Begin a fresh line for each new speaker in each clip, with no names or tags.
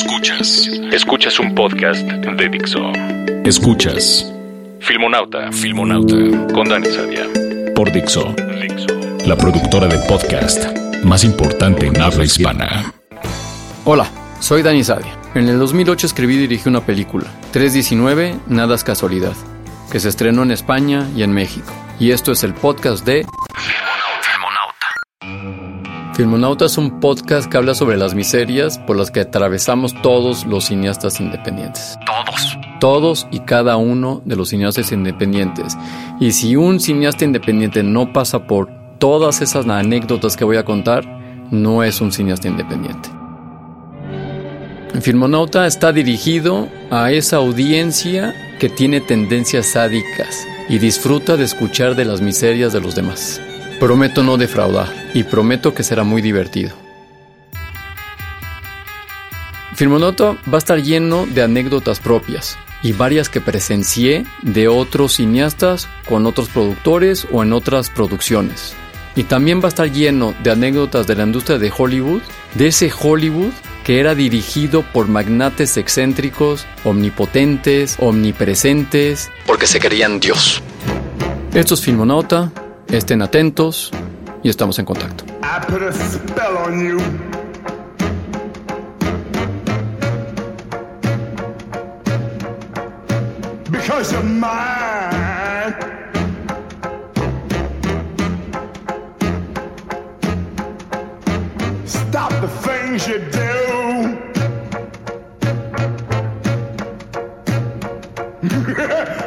Escuchas. Escuchas un podcast de Dixo. Escuchas. Filmonauta. Filmonauta. Con Dani Sadia. Por Dixo. Dixo. La productora de podcast más importante en habla hispana.
Hola, soy Dani Sadia. En el 2008 escribí y dirigí una película, 319, Nada es casualidad, que se estrenó en España y en México. Y esto es el podcast de Filmonauta es un podcast que habla sobre las miserias por las que atravesamos todos los cineastas independientes. Todos. Todos y cada uno de los cineastas independientes. Y si un cineasta independiente no pasa por todas esas anécdotas que voy a contar, no es un cineasta independiente. Filmonauta está dirigido a esa audiencia que tiene tendencias sádicas y disfruta de escuchar de las miserias de los demás. Prometo no defraudar y prometo que será muy divertido. Filmonauta va a estar lleno de anécdotas propias y varias que presencié de otros cineastas con otros productores o en otras producciones. Y también va a estar lleno de anécdotas de la industria de Hollywood, de ese Hollywood que era dirigido por magnates excéntricos, omnipotentes, omnipresentes, porque se creían Dios. Esto es Filmonauta, estén atentos y estamos en contacto.
Because you're mine. Stop the things you do.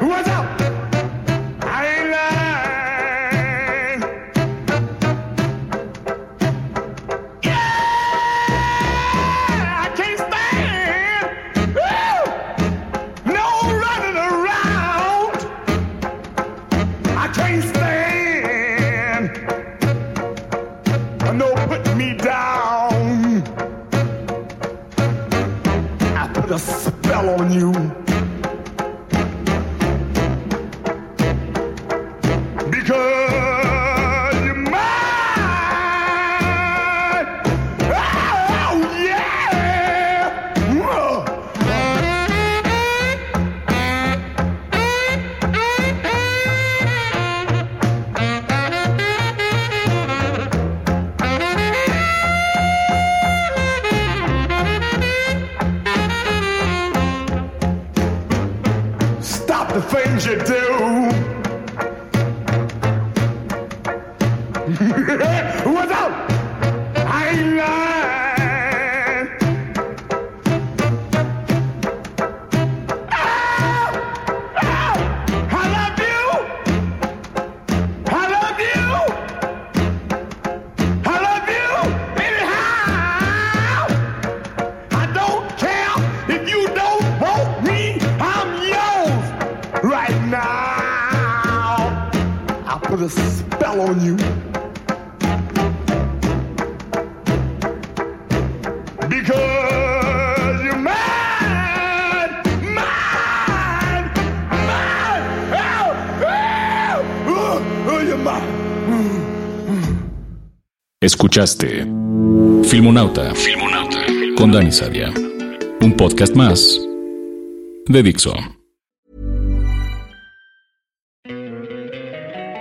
What's a spell on you. Things you do. Put a spell on you. Because you're mine.
Escuchaste Filmonauta. Filmonauta. Con Dani Sadia. Un podcast más de Dixo.